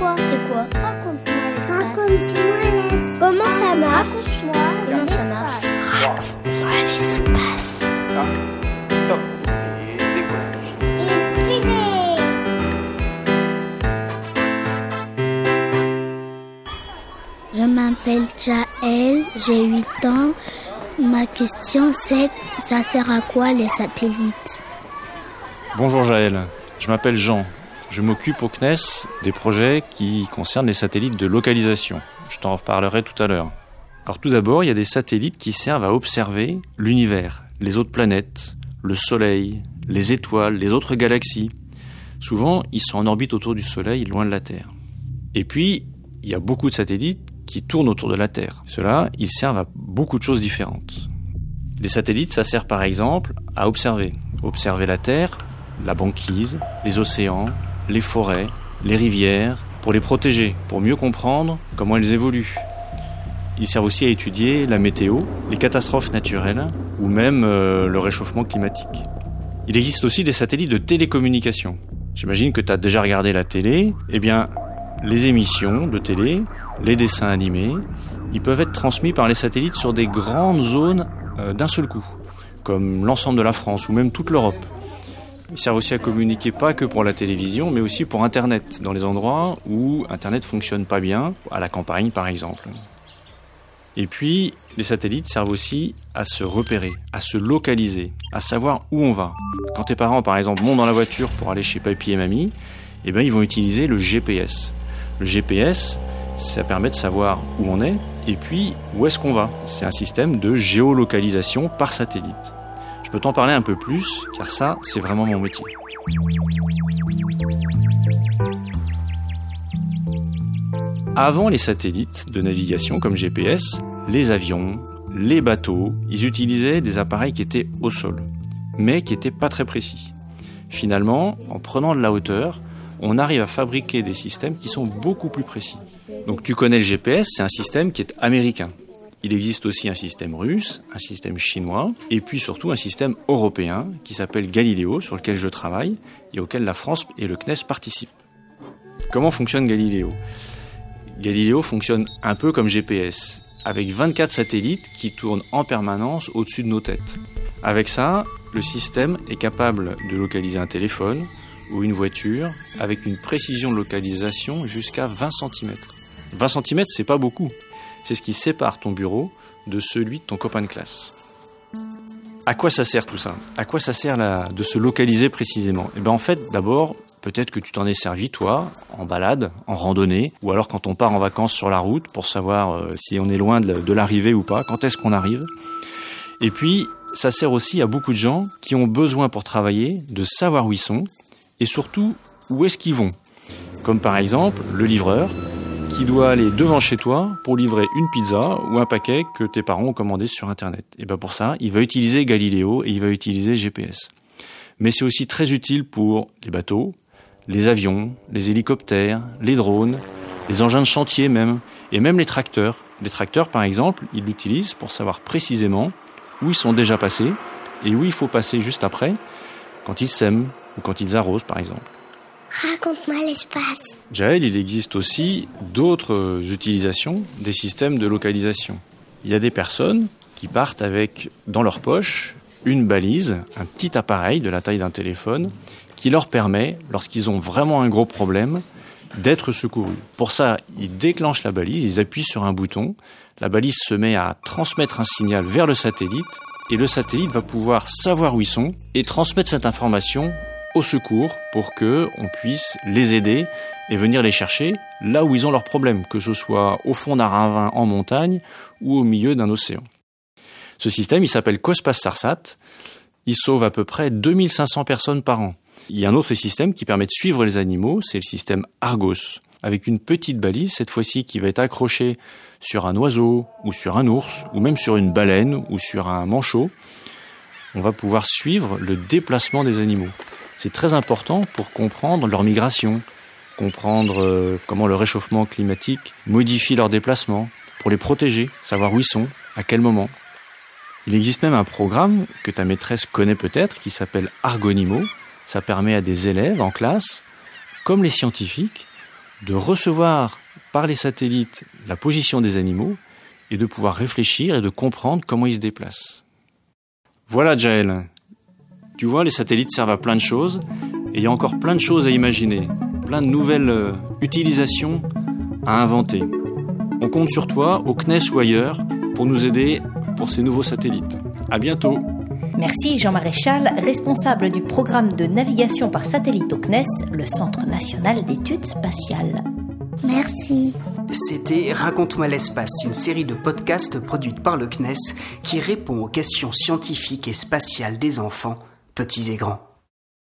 quoi C'est quoi Raconte-moi l'espace. Raconte-moi l'espace. Comment ça marche Raconte-moi Comment ça marche Raconte-moi l'espace. Top. Et décollage. Une fusée. Je m'appelle Jaël, j'ai 8 ans. Ma question c'est ça sert à quoi les satellites? Bonjour Jaël, je m'appelle Jean. Je m'occupe au CNES des projets qui concernent les satellites de localisation. Je t'en reparlerai tout à l'heure. Alors tout d'abord, il y a des satellites qui servent à observer l'univers, les autres planètes, le Soleil, les étoiles, les autres galaxies. Souvent, ils sont en orbite autour du Soleil, loin de la Terre. Et puis, il y a beaucoup de satellites qui tournent autour de la Terre. Ceux-là, ils servent à beaucoup de choses différentes. Les satellites, ça sert par exemple à observer. Observer la Terre, la banquise, les océans, les forêts, les rivières, pour les protéger, pour mieux comprendre comment elles évoluent. Ils servent aussi à étudier la météo, les catastrophes naturelles ou même euh, le réchauffement climatique. Il existe aussi des satellites de télécommunication. J'imagine que tu as déjà regardé la télé. Eh bien, les émissions de télé, les dessins animés, ils peuvent être transmis par les satellites sur des grandes zones euh, d'un seul coup, comme l'ensemble de la France ou même toute l'Europe. Ils servent aussi à communiquer pas que pour la télévision, mais aussi pour Internet, dans les endroits où Internet fonctionne pas bien, à la campagne par exemple. Et puis, les satellites servent aussi à se repérer, à se localiser, à savoir où on va. Quand tes parents, par exemple, montent dans la voiture pour aller chez papy et mamie, eh ben, ils vont utiliser le GPS. Le GPS, ça permet de savoir où on est et puis où est-ce qu'on va. C'est un système de géolocalisation par satellite. Je peux t'en parler un peu plus, car ça, c'est vraiment mon métier. Avant les satellites de navigation comme GPS, les avions, les bateaux, ils utilisaient des appareils qui étaient au sol, mais qui n'étaient pas très précis. Finalement, en prenant de la hauteur, on arrive à fabriquer des systèmes qui sont beaucoup plus précis. Donc tu connais le GPS, c'est un système qui est américain. Il existe aussi un système russe, un système chinois, et puis surtout un système européen qui s'appelle Galileo, sur lequel je travaille, et auquel la France et le CNES participent. Comment fonctionne Galileo? Galileo fonctionne un peu comme GPS, avec 24 satellites qui tournent en permanence au-dessus de nos têtes. Avec ça, le système est capable de localiser un téléphone ou une voiture avec une précision de localisation jusqu'à 20 cm. 20 cm, c'est pas beaucoup. C'est ce qui sépare ton bureau de celui de ton copain de classe. À quoi ça sert tout ça? À quoi ça sert de se localiser précisément? Eh bien en fait, d'abord, peut-être que tu t'en es servi toi, en balade, en randonnée, ou alors quand on part en vacances sur la route pour savoir euh, si on est loin de l'arrivée ou pas, quand est-ce qu'on arrive. Et puis, ça sert aussi à beaucoup de gens qui ont besoin pour travailler de savoir où ils sont et surtout où est-ce qu'ils vont. Comme par exemple le livreur qui doit aller devant chez toi pour livrer une pizza ou un paquet que tes parents ont commandé sur Internet. Et bien pour ça, il va utiliser Galileo et il va utiliser GPS. Mais c'est aussi très utile pour les bateaux, les avions, les hélicoptères, les drones, les engins de chantier même, et même les tracteurs. Les tracteurs, par exemple, ils l'utilisent pour savoir précisément où ils sont déjà passés et où il faut passer juste après, quand ils sèment ou quand ils arrosent, par exemple. Raconte-moi l'espace. Jaël, il existe aussi d'autres utilisations des systèmes de localisation. Il y a des personnes qui partent avec dans leur poche une balise, un petit appareil de la taille d'un téléphone, qui leur permet, lorsqu'ils ont vraiment un gros problème, d'être secourus. Pour ça, ils déclenchent la balise, ils appuient sur un bouton, la balise se met à transmettre un signal vers le satellite, et le satellite va pouvoir savoir où ils sont et transmettre cette information au secours pour que on puisse les aider et venir les chercher là où ils ont leurs problèmes, que ce soit au fond d'un ravin en montagne ou au milieu d'un océan. Ce système, il s'appelle Cospas Sarsat. Il sauve à peu près 2500 personnes par an. Il y a un autre système qui permet de suivre les animaux, c'est le système Argos, avec une petite balise, cette fois-ci qui va être accrochée sur un oiseau ou sur un ours, ou même sur une baleine ou sur un manchot. On va pouvoir suivre le déplacement des animaux. C'est très important pour comprendre leur migration, comprendre euh, comment le réchauffement climatique modifie leur déplacement, pour les protéger, savoir où ils sont, à quel moment. Il existe même un programme que ta maîtresse connaît peut-être qui s'appelle Argonimo. Ça permet à des élèves en classe, comme les scientifiques, de recevoir par les satellites la position des animaux et de pouvoir réfléchir et de comprendre comment ils se déplacent. Voilà Jaël. Tu vois, les satellites servent à plein de choses et il y a encore plein de choses à imaginer, plein de nouvelles euh, utilisations à inventer. On compte sur toi, au CNES ou ailleurs, pour nous aider pour ces nouveaux satellites. À bientôt. Merci Jean Maréchal, responsable du programme de navigation par satellite au CNES, le Centre national d'études spatiales. Merci. C'était Raconte-moi l'espace, une série de podcasts produite par le CNES qui répond aux questions scientifiques et spatiales des enfants, petits et grands.